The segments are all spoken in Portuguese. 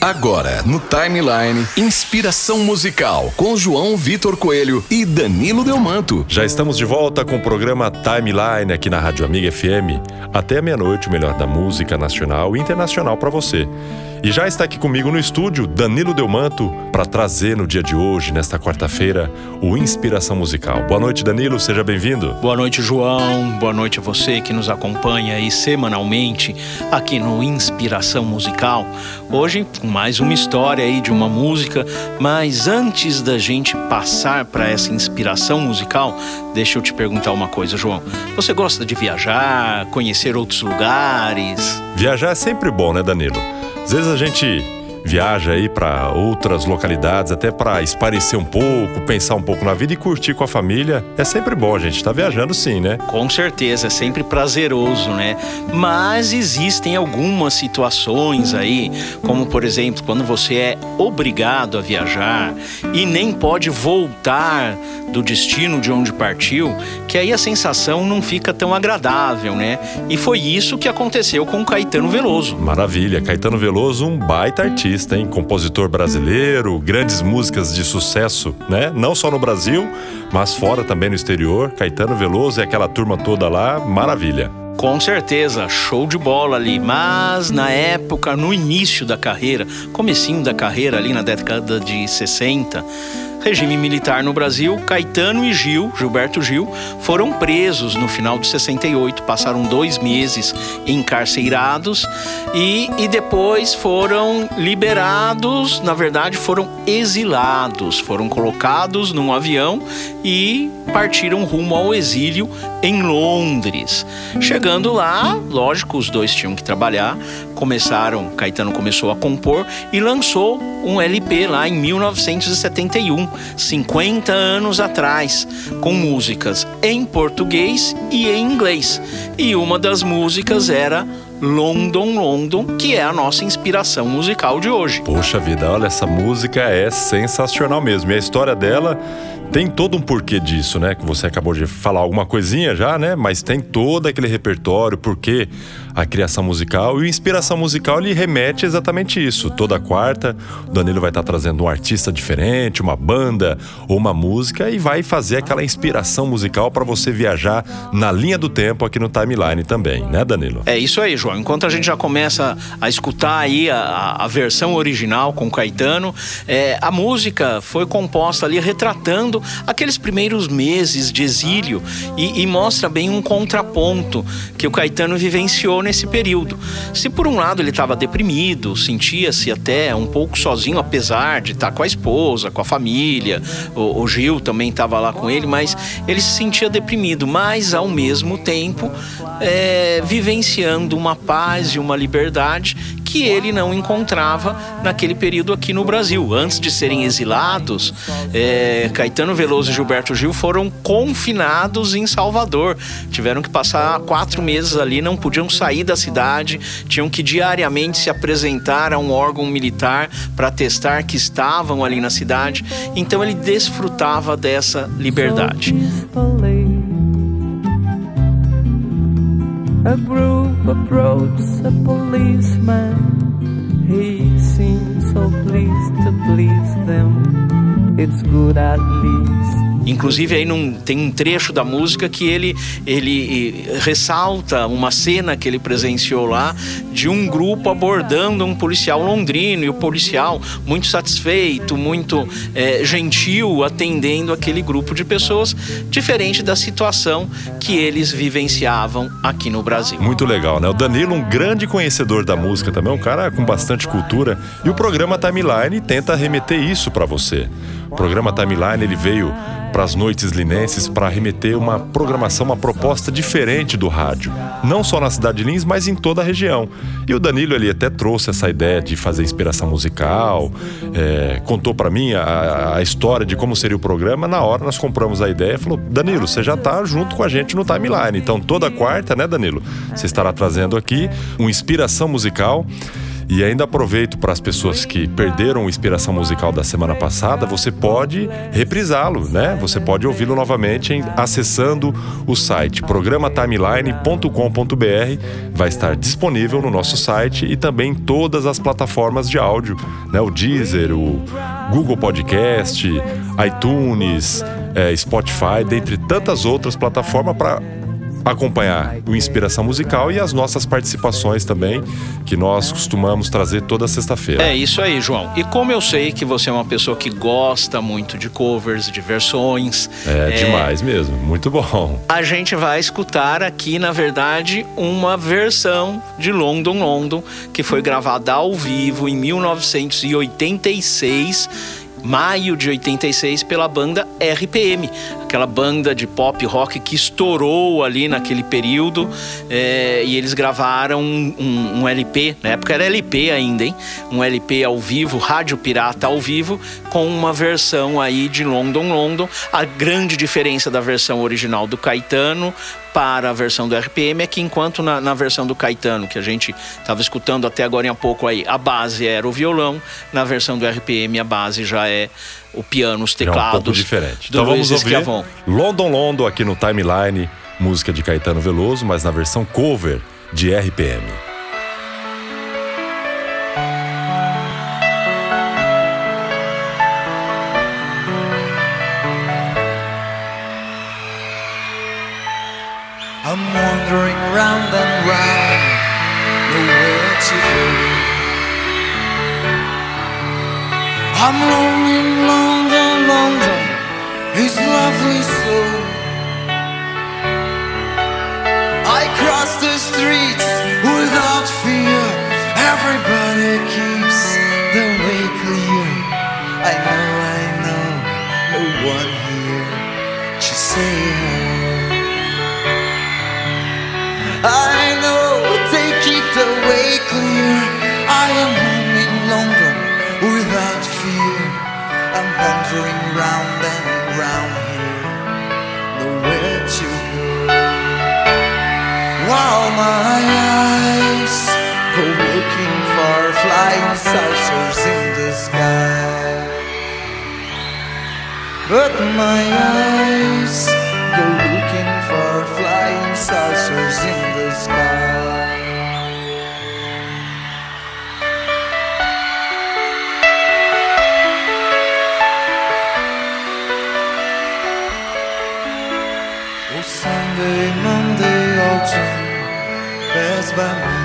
Agora, no Timeline, inspiração musical com João Vitor Coelho e Danilo Delmanto. Já estamos de volta com o programa Timeline aqui na Rádio Amiga FM. Até meia-noite, o melhor da música nacional e internacional para você. E já está aqui comigo no estúdio Danilo Delmanto para trazer no dia de hoje, nesta quarta-feira, o Inspiração Musical. Boa noite, Danilo, seja bem-vindo. Boa noite, João. Boa noite a você que nos acompanha aí semanalmente aqui no Inspiração Musical. Hoje, mais uma história aí de uma música, mas antes da gente passar para essa inspiração musical, deixa eu te perguntar uma coisa, João. Você gosta de viajar, conhecer outros lugares? Viajar é sempre bom, né, Danilo? Às vezes a gente viaja aí para outras localidades, até para esparecer um pouco, pensar um pouco na vida e curtir com a família. É sempre bom, a gente está viajando sim, né? Com certeza, é sempre prazeroso, né? Mas existem algumas situações aí, como por exemplo, quando você é obrigado a viajar e nem pode voltar do destino de onde partiu, que aí a sensação não fica tão agradável, né? E foi isso que aconteceu com Caetano Veloso. Maravilha, Caetano Veloso, um baita artista, hein? Compositor brasileiro, grandes músicas de sucesso, né? Não só no Brasil, mas fora também no exterior. Caetano Veloso e aquela turma toda lá, maravilha. Com certeza, show de bola ali. Mas na época, no início da carreira, comecinho da carreira ali na década de 60, regime militar no Brasil, Caetano e Gil, Gilberto Gil, foram presos no final de 68, passaram dois meses encarcerados e, e depois foram liberados, na verdade foram exilados, foram colocados num avião e partiram rumo ao exílio em Londres. Chegando lá, lógico, os dois tinham que trabalhar, começaram, Caetano começou a compor e lançou um LP lá em 1971, 50 anos atrás, com músicas em português e em inglês. E uma das músicas era London, London, que é a nossa inspiração musical de hoje. Poxa vida, olha, essa música é sensacional mesmo. E a história dela tem todo um porquê disso, né? Que você acabou de falar alguma coisinha já, né? Mas tem todo aquele repertório, porque a criação musical e o inspiração musical ele remete exatamente isso. Toda quarta, o Danilo vai estar trazendo um artista diferente, uma banda ou uma música e vai fazer aquela inspiração musical para você viajar na linha do tempo aqui no timeline também, né, Danilo? É isso aí, João. Enquanto a gente já começa a escutar aí a, a versão original com Caetano, é, a música foi composta ali retratando aqueles primeiros meses de exílio e, e mostra bem um contraponto que o Caetano vivenciou nesse período. Se por um lado ele estava deprimido, sentia-se até um pouco sozinho, apesar de estar com a esposa, com a família, o, o Gil também estava lá com ele, mas ele se sentia deprimido, mas ao mesmo tempo é, vivenciando uma paz e uma liberdade que ele não encontrava naquele período aqui no Brasil. Antes de serem exilados, é, Caetano Veloso e Gilberto Gil foram confinados em Salvador. Tiveram que passar quatro meses ali, não podiam sair da cidade, tinham que diariamente se apresentar a um órgão militar para testar que estavam ali na cidade. Então ele desfrutava dessa liberdade. Approached a policeman. He seemed so pleased to please them. It's good at least Inclusive aí num, tem um trecho da música que ele, ele ressalta uma cena que ele presenciou lá de um grupo abordando um policial londrino e o policial muito satisfeito, muito é, gentil, atendendo aquele grupo de pessoas, diferente da situação que eles vivenciavam aqui no Brasil. Muito legal, né? O Danilo, um grande conhecedor da música também, um cara com bastante cultura. E o programa Timeline tenta remeter isso para você. O programa Timeline ele veio para as noites linenses para remeter uma programação, uma proposta diferente do rádio. Não só na cidade de Lins, mas em toda a região. E o Danilo ele até trouxe essa ideia de fazer inspiração musical, é, contou para mim a, a, história de como seria o programa. Na hora nós compramos a ideia e falou: Danilo, você já está junto com a gente no timeline. Então toda quarta, né, Danilo? Você estará trazendo aqui uma inspiração musical. E ainda aproveito para as pessoas que perderam o Inspiração Musical da semana passada, você pode reprisá-lo, né? Você pode ouvi-lo novamente em, acessando o site programatimeline.com.br. Vai estar disponível no nosso site e também em todas as plataformas de áudio, né? O Deezer, o Google Podcast, iTunes, é, Spotify, dentre tantas outras plataformas para acompanhar o Inspiração Musical e as nossas participações também, que nós costumamos trazer toda sexta-feira. É isso aí, João. E como eu sei que você é uma pessoa que gosta muito de covers, de versões. É, é demais mesmo, muito bom. A gente vai escutar aqui, na verdade, uma versão de London London, que foi gravada ao vivo em 1986 maio de 86 pela banda RPM, aquela banda de pop rock que estourou ali naquele período é, e eles gravaram um, um, LP, na época era LP ainda, hein? Um LP ao vivo, Rádio Pirata ao vivo, com uma versão aí de London London. A grande diferença da versão original do Caetano para a versão do RPM é que enquanto na, na versão do Caetano, que a gente estava escutando até agora em pouco aí, a base era o violão, na versão do RPM a base já é o piano, os teclados. É um pouco diferente. Então vamos ouvir Esquiavon. London London aqui no Timeline, música de Caetano Veloso, mas na versão cover de RPM. I'm longing, longing, longing It's lovely soul my eyes go looking for flying saucers in the sky, but my eyes go looking for flying saucers in the sky. Oh, Sunday, Monday, autumn pass by me,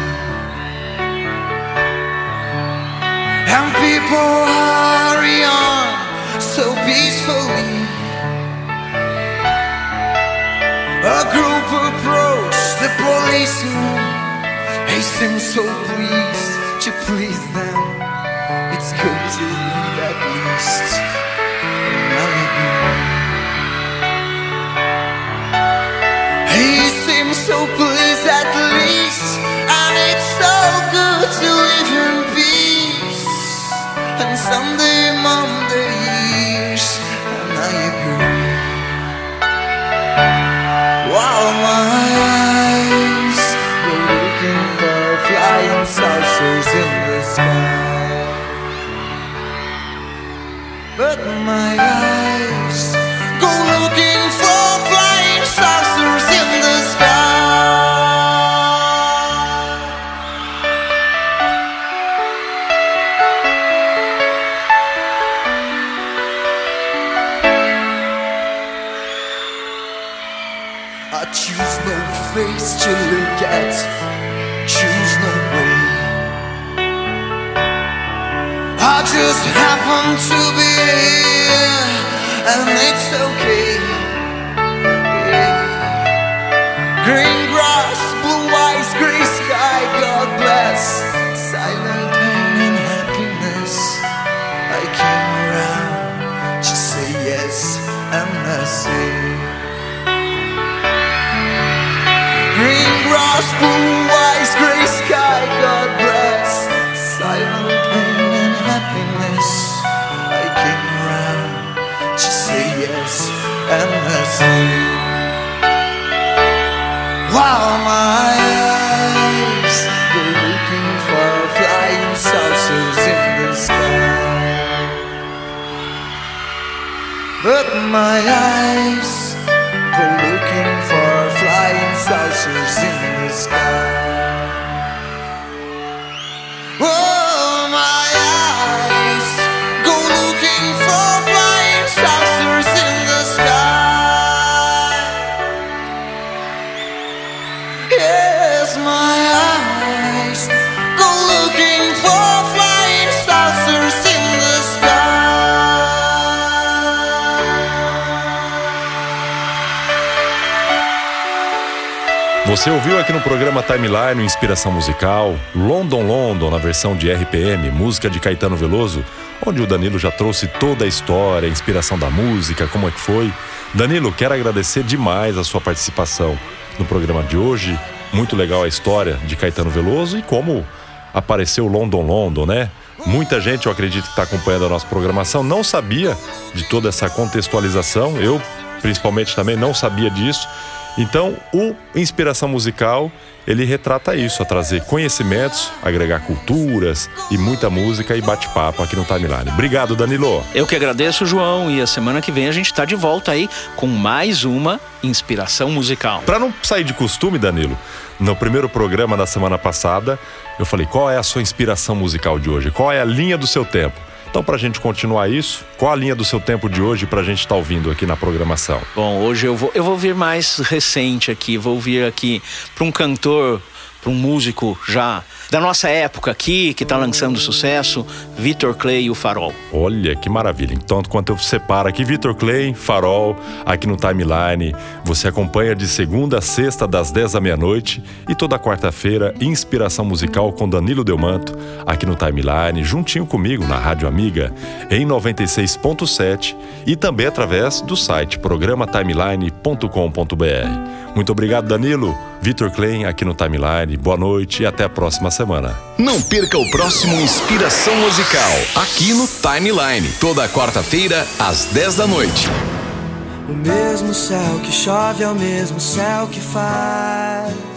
and people hurry on so peacefully. A group approached the policeman. He seemed so pleased to please them. It's good to leave I choose no face to look at, choose no way. I just happen to be here, and it's okay. Green grass, and mercy. While my eyes were looking for flying saucers in the sky, but my eyes. Você ouviu aqui no programa Timeline Inspiração Musical, London London na versão de RPM, música de Caetano Veloso, onde o Danilo já trouxe toda a história, a inspiração da música, como é que foi. Danilo, quero agradecer demais a sua participação no programa de hoje. Muito legal a história de Caetano Veloso e como apareceu London London, né? Muita gente, eu acredito que está acompanhando a nossa programação, não sabia de toda essa contextualização. Eu, principalmente, também não sabia disso. Então, o Inspiração Musical, ele retrata isso, a trazer conhecimentos, agregar culturas e muita música e bate-papo aqui no Timeline. Obrigado, Danilo. Eu que agradeço, João, e a semana que vem a gente tá de volta aí com mais uma inspiração musical. Para não sair de costume, Danilo, no primeiro programa da semana passada, eu falei: qual é a sua inspiração musical de hoje? Qual é a linha do seu tempo? Então, para a gente continuar isso, qual a linha do seu tempo de hoje para a gente estar ouvindo aqui na programação? Bom, hoje eu vou, eu vou vir mais recente aqui, vou vir aqui para um cantor, para um músico já da nossa época aqui, que está lançando sucesso, Vitor Clay e o Farol. Olha que maravilha. Então, enquanto eu separo aqui Vitor Clay, Farol, aqui no Timeline, você acompanha de segunda a sexta, das 10 da meia-noite, e toda quarta-feira, Inspiração Musical com Danilo Delmanto, aqui no Timeline, juntinho comigo na Rádio Amiga, em 96.7 e também através do site programatimeline.com.br. Muito obrigado, Danilo. Vitor Klein aqui no Timeline. Boa noite e até a próxima semana. Não perca o próximo Inspiração Musical, aqui no Timeline, toda quarta-feira, às 10 da noite. O mesmo céu que chove é o mesmo céu que faz.